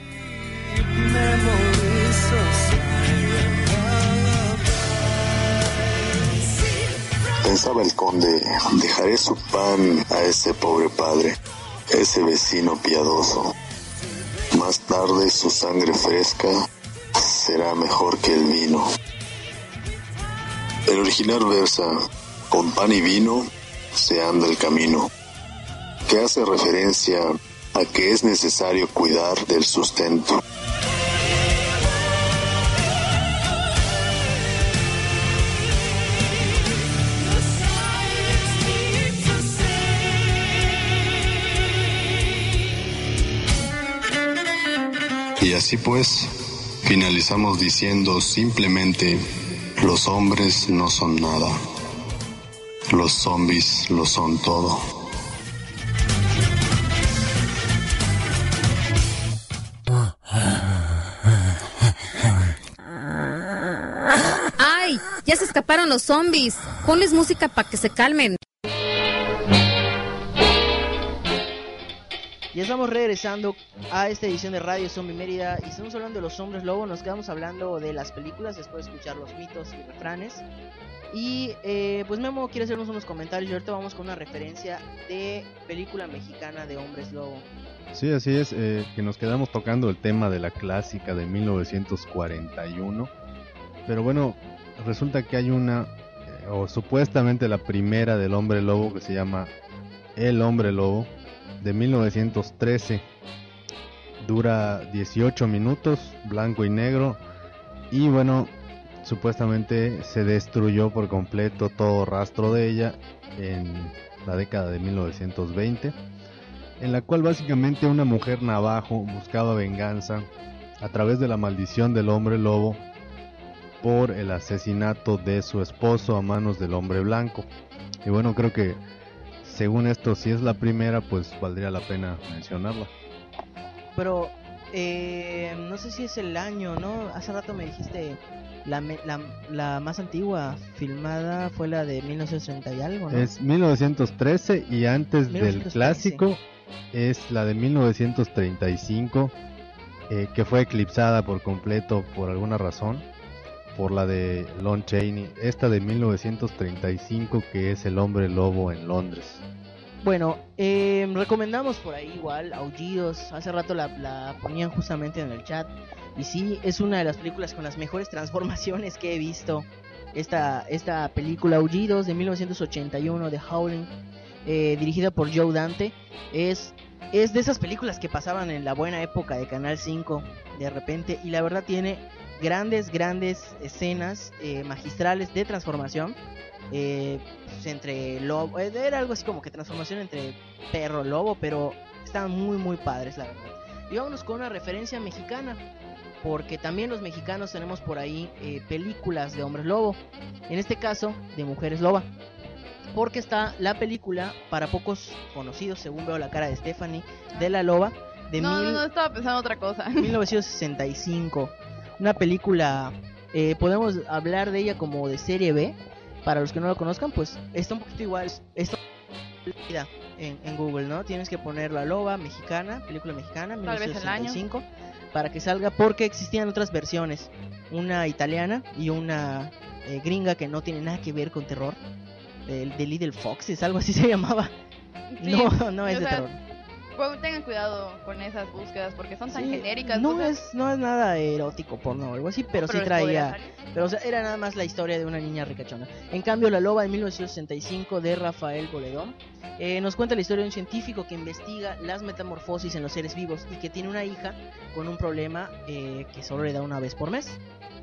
Pensaba el conde, dejaré su pan a ese pobre padre, ese vecino piadoso. Más tarde su sangre fresca será mejor que el vino. El original versa, con pan y vino se anda el camino, que hace referencia a que es necesario cuidar del sustento. Y así pues, finalizamos diciendo simplemente, los hombres no son nada. Los zombies lo son todo. ¡Ay! Ya se escaparon los zombies. Ponles música para que se calmen. Ya estamos regresando a esta edición de Radio Zombie Mérida y estamos hablando de los hombres lobo. Nos quedamos hablando de las películas después de escuchar los mitos y refranes. Y eh, pues Memo quiere hacernos unos comentarios y ahorita vamos con una referencia de película mexicana de hombres lobo. Sí, así es, eh, que nos quedamos tocando el tema de la clásica de 1941. Pero bueno, resulta que hay una, eh, o supuestamente la primera del hombre lobo que se llama El hombre lobo, de 1913. Dura 18 minutos, blanco y negro. Y bueno, supuestamente se destruyó por completo todo rastro de ella en la década de 1920 en la cual básicamente una mujer navajo buscaba venganza a través de la maldición del hombre lobo por el asesinato de su esposo a manos del hombre blanco. Y bueno, creo que según esto, si es la primera, pues valdría la pena mencionarla. Pero eh, no sé si es el año, ¿no? Hace rato me dijiste la, la, la más antigua filmada fue la de 1930 y algo, ¿no? Es 1913 y antes del 1913. clásico es la de 1935 eh, que fue eclipsada por completo por alguna razón por la de Lon Chaney. Esta de 1935 que es El hombre lobo en Londres. Bueno, eh, recomendamos por ahí igual Aullidos. Hace rato la, ponían justamente en el chat. Y sí, es una de las películas con las mejores transformaciones que he visto. Esta, esta película Aullidos de 1981 de Howling, eh, dirigida por Joe Dante, es, es de esas películas que pasaban en la buena época de Canal 5 de repente. Y la verdad tiene grandes, grandes escenas eh, magistrales de transformación. Eh, pues, entre lobo, eh, era algo así como que transformación entre perro lobo, pero estaban muy muy padres la verdad. Y vámonos con una referencia mexicana, porque también los mexicanos tenemos por ahí eh, películas de hombres lobo, en este caso de mujeres loba, porque está la película para pocos conocidos, según veo la cara de Stephanie, de la loba de No, mil- no, no, estaba pensando otra cosa. 1965. Una película, eh, podemos hablar de ella como de serie B. Para los que no lo conozcan, pues está un poquito igual. Está en, en Google, ¿no? Tienes que poner La Loba mexicana, película mexicana, Tal vez el año. 1965, para que salga, porque existían otras versiones. Una italiana y una eh, gringa que no tiene nada que ver con terror. De, de Little Foxes, algo así se llamaba. Sí, no, no es de sea, terror. Tengan cuidado con esas búsquedas porque son tan Sí, genéricas. No o sea, es, no es nada erótico, porno o algo así, pero, sí traía. Pero o sea, era nada más la historia de una niña ricachona. En cambio, La Loba de 1965 de Rafael Boledón eh, nos cuenta la historia de un científico que investiga las metamorfosis en los seres vivos y que tiene una hija con un problema eh, que solo le da una vez por mes,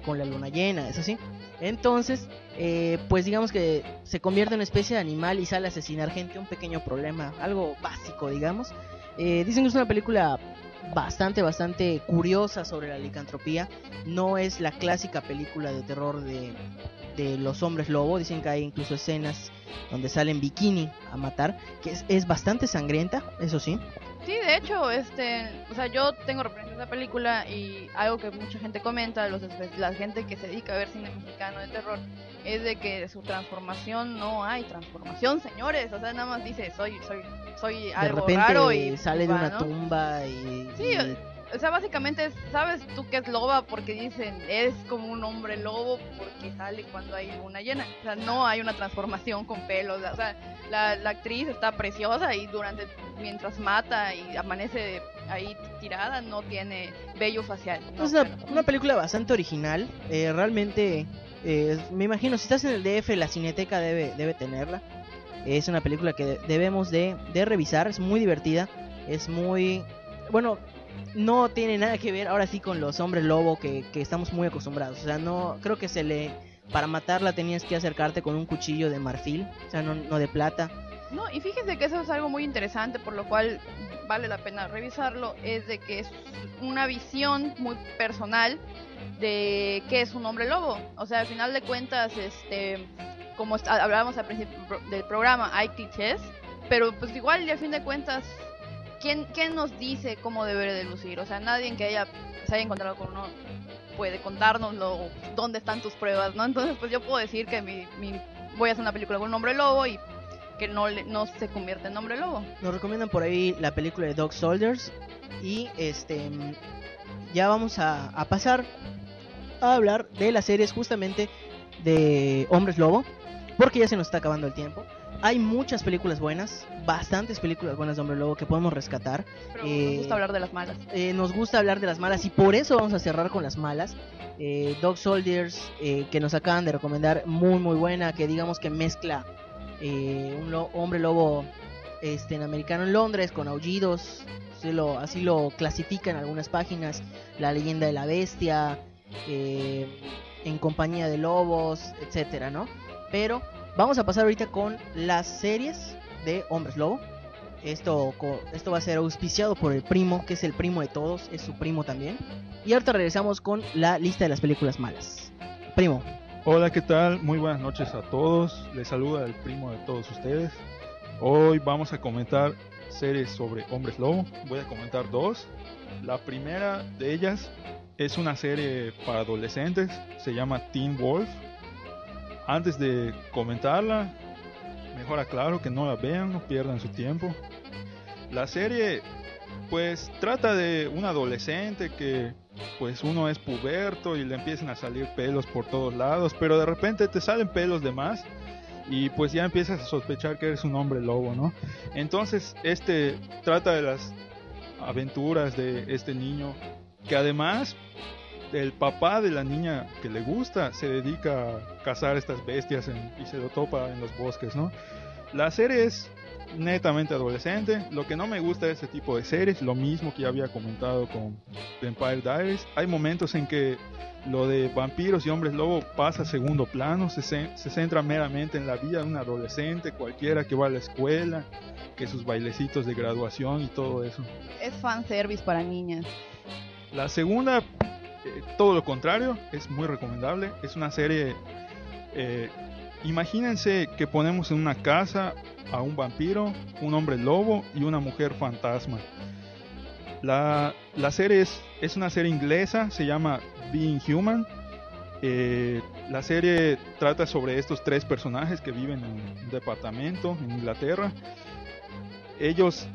con la luna llena, eso sí. Entonces, eh, pues digamos que se convierte en una especie de animal y sale a asesinar gente, un pequeño problema, algo básico, digamos. Eh, dicen que es una película bastante, bastante curiosa sobre la licantropía. No es la clásica película de terror de, de los hombres lobo. Dicen que hay incluso escenas donde salen bikini a matar, que es, es bastante sangrienta, eso sí. Sí, de hecho, este, o sea, yo tengo referencias de la película y algo que mucha gente comenta, los, la gente que se dedica a ver cine mexicano de terror, es de que su transformación no hay transformación, señores, o sea, nada más dice soy, soy, soy De algo repente raro y sale de una ¿no? tumba y... Sí, y- O sea, básicamente, es- ¿sabes tú qué es loba? Porque dicen, es como un hombre lobo porque sale cuando hay luna llena. O sea, no hay una transformación con pelos. O sea, la, la actriz está preciosa y durante, mientras mata y amanece ahí tirada, no tiene vello facial. no, Es una, pero- una película bastante original. eh, realmente, eh, me imagino, si estás en el DF, la Cineteca debe, debe tenerla. Es una película que debemos de, de revisar. Es muy divertida. Es muy... Bueno, no tiene nada que ver ahora sí con los hombres lobo que, que estamos muy acostumbrados. O sea, no creo que se le... Para matarla tenías que acercarte con un cuchillo de marfil, o sea, no, no de plata. No, y fíjense que eso es algo muy interesante, por lo cual vale la pena revisarlo, es de que es una visión muy personal de qué es un hombre lobo. O sea, al final de cuentas, este, como hablábamos al principio del programa, hay clichés, pero pues igual y al fin de cuentas, ¿quién, quién nos dice cómo debe de lucir? O sea, nadie que haya, se haya encontrado con uno puede contárnoslo, dónde están tus pruebas, ¿no? Entonces, pues yo puedo decir que mi, mi- voy a hacer una película con un hombre lobo y que no, no se convierte en hombre lobo. Nos recomiendan por ahí la película de Dog Soldiers. Y este ya vamos a, a pasar a hablar de las series justamente de Hombres Lobo. Porque ya se nos está acabando el tiempo. Hay muchas películas buenas, bastantes películas buenas de Hombre Lobo que podemos rescatar. Pero Eh, nos gusta hablar de las malas. Eh, nos gusta hablar de las malas y por eso vamos a cerrar con las malas. Eh, Dog Soldiers, eh, que nos acaban de recomendar, muy muy buena, que digamos que mezcla eh, un lo- hombre lobo este, en americano en Londres con aullidos, así lo, así lo clasifican algunas páginas, la leyenda de la bestia, eh, en compañía de lobos, etcétera, ¿no? Pero vamos a pasar ahorita con las series de hombres lobo. Esto, esto va a ser auspiciado por el primo, que es el primo de todos, es su primo también. Y ahorita regresamos con la lista de las películas malas. Primo, Hola, ¿qué tal? Muy buenas noches a todos. Les saluda el primo de todos ustedes. Hoy vamos a comentar series sobre hombres lobo. Voy a comentar dos. La primera de ellas es una serie para adolescentes. Se llama Teen Wolf. Antes de comentarla, mejor aclaro que no la vean, no pierdan su tiempo. La serie pues trata de un adolescente que pues uno es puberto y le empiezan a salir pelos por todos lados, pero de repente te salen pelos de más y pues ya empiezas a sospechar que eres un hombre lobo, ¿no? Entonces este trata de las aventuras de este niño que además el papá de la niña que le gusta se dedica a cazar estas bestias en- y se lo topa en los bosques, ¿no? La serie es netamente adolescente. Lo que no me gusta de este tipo de series, lo mismo que ya había comentado con Vampire Diaries, hay momentos en que lo de vampiros y hombres lobo pasa a segundo plano, se, se centra meramente en la vida de un adolescente cualquiera que va a la escuela, que sus bailecitos de graduación y todo eso. Es fanservice para niñas. La segunda, eh, todo lo contrario, es muy recomendable. Es una serie. eh, imagínense que ponemos en una casa a un vampiro, un hombre lobo y una mujer fantasma. La, la serie es, es una serie inglesa, se llama Being Human. Eh, la serie trata sobre estos tres personajes que viven en un departamento en Inglaterra. Ellos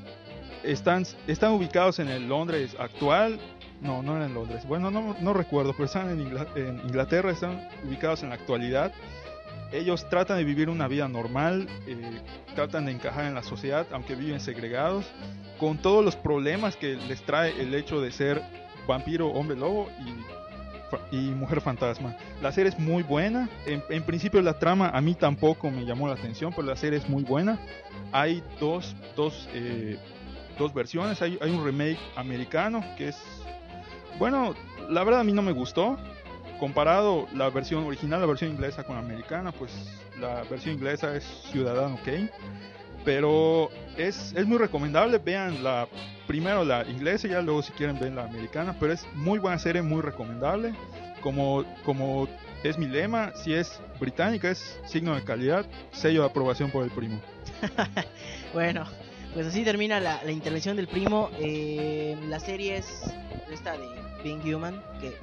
están, están ubicados en el Londres actual. No, no era en Londres. Bueno, no, no recuerdo, pero están en, Ingla- en Inglaterra, están ubicados en la actualidad. Ellos tratan de vivir una vida normal, eh, tratan de encajar en la sociedad, aunque viven segregados, con todos los problemas que les trae el hecho de ser vampiro, hombre lobo y, y mujer fantasma. La serie es muy buena. En, en principio la trama a mí tampoco me llamó la atención, pero la serie es muy buena. Hay dos, dos, eh, dos versiones. Hay, hay un remake americano que es... Bueno, la verdad a mí no me gustó. Comparado la versión original, la versión inglesa con la americana, pues la versión inglesa es Ciudadano Kane. Pero es, es muy recomendable. Vean la primero la inglesa y ya luego si quieren ven la americana. Pero es muy buena serie, muy recomendable. Como, como es mi lema, si es británica es signo de calidad, sello de aprobación por el primo. bueno, pues así termina la, la intervención del primo. Eh, la serie es esta de Being Human, que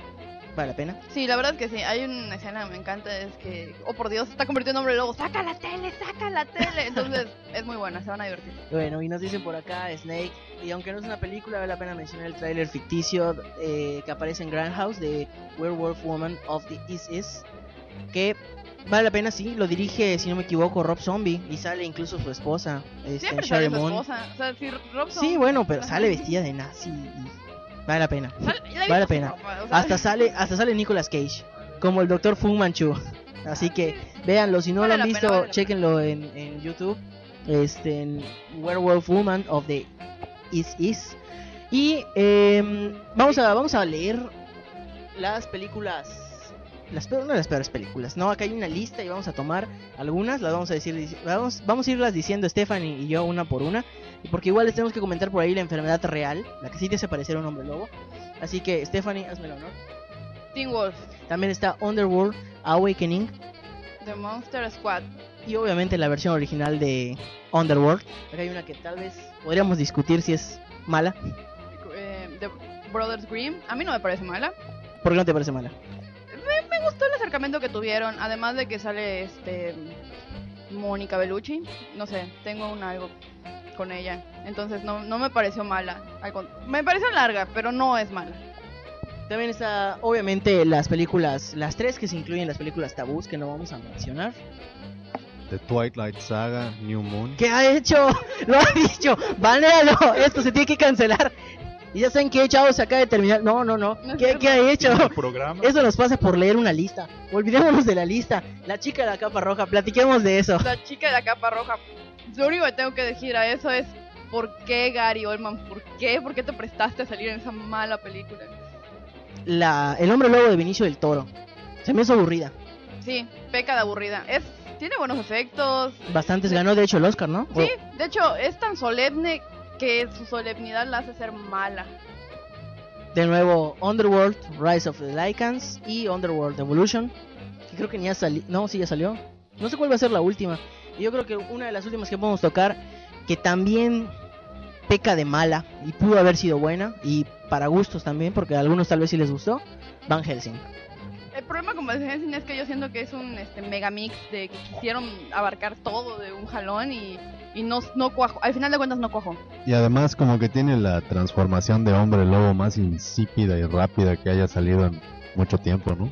vale la pena. Sí, la verdad que sí. Hay una escena que me encanta, es que, oh por Dios, se está convirtiendo en hombre lobo. ¡Saca la tele! ¡Saca la tele! Entonces, es muy buena, se van a divertir. Bueno, y nos dicen por acá Snake, y aunque no es una película, vale la pena mencionar el tráiler ficticio eh, que aparece en Grand House de Werewolf Woman of the East Is, que vale la pena, sí, lo dirige, si no me equivoco, Rob Zombie, y sale incluso su esposa, este, Siempre Sherry sale su Moon. esposa. O sea, si Robson... Sí, bueno, pero sale vestida de nazi y vale la pena. Vale la pena. ropa, o sea, Hasta sale, hasta sale Nicolas Cage, como el Dr. Fu Manchu. Así que véanlo, si no Vale lo han pena, visto, vale pena. chequenlo en, en YouTube. Este, en Werewolf Woman of the Is Is. Y em, vamos a vamos a leer las películas, las peor- una de las peores películas. No, acá hay una lista y vamos a tomar algunas, las vamos a decir, vamos, vamos a irlas diciendo Stephanie y yo una por una, porque igual les tenemos que comentar por ahí la enfermedad real, la que sí te hace parecer un hombre lobo. Así que Stephanie, hazme el honor. Teen Wolf, También está Underworld Awakening The Monster Squad. y obviamente la versión original de Underworld. Acá hay una que tal vez podríamos discutir si es mala. eh, The Brothers Grimm. A mí no me parece mala. ¿Por qué no te parece mala? Me, me gustó el acercamiento que tuvieron. Además de que sale este. Mónica Bellucci. No sé, tengo un algo con ella. Entonces no, no me pareció mala. Me pareció larga, pero no es mala. También está, obviamente, las películas, las tres que se incluyen en las películas tabús que no vamos a mencionar. The Twilight Saga, New Moon. ¿Qué ha hecho? Lo ha dicho. Banealo. Esto se tiene que cancelar. Y ya saben que chavos se acaba de terminar. No, no, no. ¿Qué, qué ha hecho? Eso nos pasa por leer una lista. Olvidémonos de la lista. La chica de la capa roja. Platiquemos de eso. La chica de la capa roja. Lo único que tengo que decir a eso es ¿por qué Gary Oldman? ¿Por qué? ¿Por qué te prestaste a salir en esa mala película? La, el hombre lobo de Vinicio del Toro. Se me hizo aburrida. Sí, peca de aburrida. Es tiene buenos efectos. Bastantes ganó, de hecho, el Oscar, ¿no? Sí, de hecho es tan solemne que su solemnidad la hace ser mala. De nuevo, Underworld, Rise of the Lycans y Underworld Evolution. Que creo que ni ya salió. No, sí ya salió. No sé cuál va a ser la última. Yo creo que una de las últimas que podemos tocar, que también peca de mala y pudo haber sido buena, y para gustos también, porque a algunos tal vez sí les gustó, Van Helsing. El problema con Van Helsing es que yo siento que es un este, megamix de que quisieron abarcar todo de un jalón y, y no, no cuajó. Al final de cuentas no cuajó. Y además como que tiene la transformación de hombre lobo más insípida y rápida que haya salido en mucho tiempo, ¿no?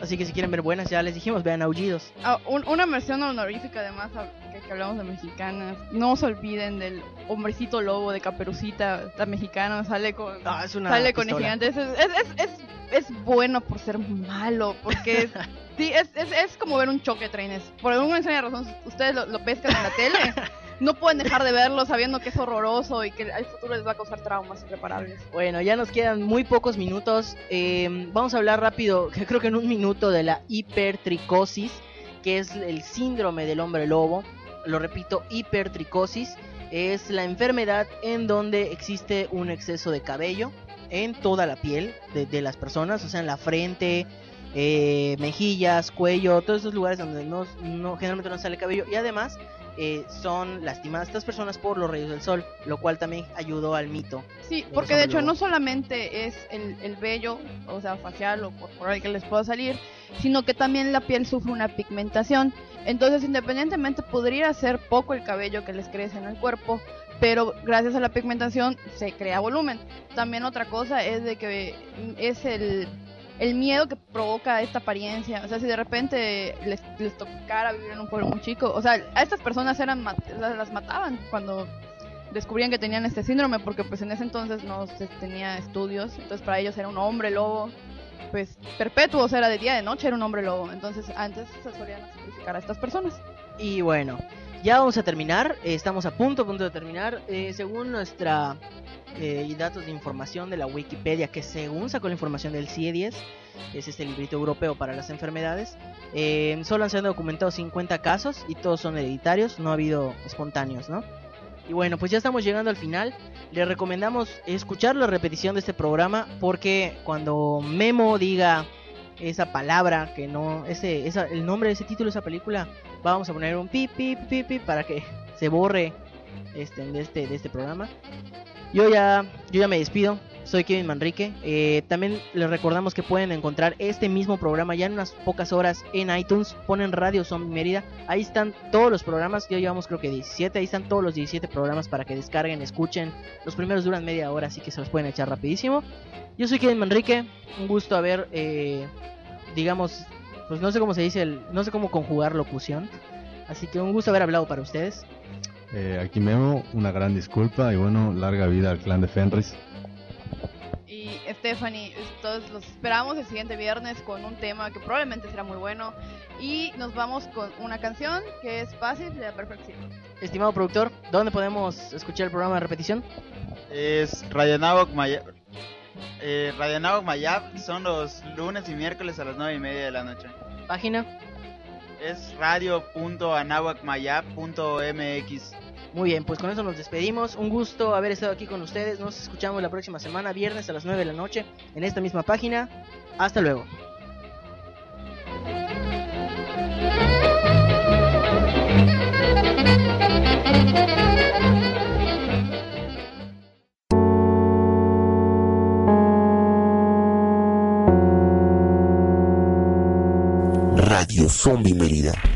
Así que si quieren ver buenas, ya les dijimos, vean Aullidos. Ah, un- una mención honorífica además que, que hablamos de mexicanas. No se olviden del hombrecito lobo de Caperucita, la mexicana, sale con Ah, es una sale con el pistola. gigante. Es, es, es, es, es bueno por ser malo, porque es, sí, es, es, es como ver un choque de trenes. Por alguna extraña razón, ustedes lo, lo pescan en la tele. No pueden dejar de verlo sabiendo que es horroroso y que al futuro les va a causar traumas irreparables. Bueno, ya nos quedan muy pocos minutos. Eh, vamos a hablar rápido, creo que en un minuto, de la hipertricosis, que es el síndrome del hombre lobo. Lo repito, hipertricosis es la enfermedad en donde existe un exceso de cabello en toda la piel de, de las personas, o sea, en la frente, eh, mejillas, cuello, todos esos lugares donde no, no generalmente no sale cabello y además eh, son lastimadas estas personas por los rayos del sol, lo cual también ayudó al mito. Sí, porque de hecho no solamente es el, el vello, o sea, facial o corporal que les pueda salir, sino que también la piel sufre una pigmentación. Entonces, independientemente podría ser poco el cabello que les crece en el cuerpo, pero gracias a la pigmentación se crea volumen. También otra cosa es de que es el, el miedo que provoca esta apariencia. O sea, si de repente les, les tocara vivir en un pueblo muy chico, o sea, a estas personas eran las mataban cuando descubrían que tenían este síndrome porque pues en ese entonces no se tenía estudios, entonces para ellos era un hombre lobo, pues perpetuo, o sea, era de día de noche era un hombre lobo, entonces antes se solían sacrificar a estas personas. Y bueno, ya vamos a terminar. eh, estamos a punto, a punto de terminar. Eh, según nuestra eh, datos de información de la Wikipedia, que según sacó la información del CIE-10, es este librito europeo para las enfermedades, eh, solo han sido documentados 50 casos y todos son hereditarios, no ha habido espontáneos, ¿no? Y bueno, pues ya estamos llegando al final. Les recomendamos escuchar la repetición de este programa porque cuando Memo diga esa palabra que no ese esa, el nombre de ese título de esa película vamos a poner un pi pi pi pi para que se borre este de este de este programa. Yo ya yo ya me despido soy Kevin Manrique. Eh, también les recordamos que pueden encontrar este mismo programa ya en unas pocas horas en iTunes. Ponen Radio Zombie Mérida. Ahí están todos los programas. Ya llevamos creo que 17 ahí están todos los 17 programas para que descarguen escuchen. Los primeros duran media hora así que se los pueden echar rapidísimo. Yo soy Kevin Manrique. Un gusto haber eh, digamos, pues no sé cómo se dice, el, no sé cómo conjugar locución. Así que un gusto haber hablado para ustedes. Eh, aquí Memo, una gran disculpa y bueno, larga vida al clan de Fenris. Y Stephanie, todos los esperamos el siguiente viernes con un tema que probablemente será muy bueno y nos vamos con una canción que es Passive de la Perfect Circle. Estimado productor, ¿dónde podemos escuchar el programa de repetición? Es Radionavok Mayab. Eh, Radionavok Mayab son los lunes y miércoles a las 9 y media de la noche. Página. Es radio.anawakmayab.mx. Muy bien, pues con eso nos despedimos. Un gusto haber estado aquí con ustedes. Nos escuchamos la próxima semana, viernes a las 9 de la noche, en esta misma página. Hasta luego. Radio Zombie Mérida.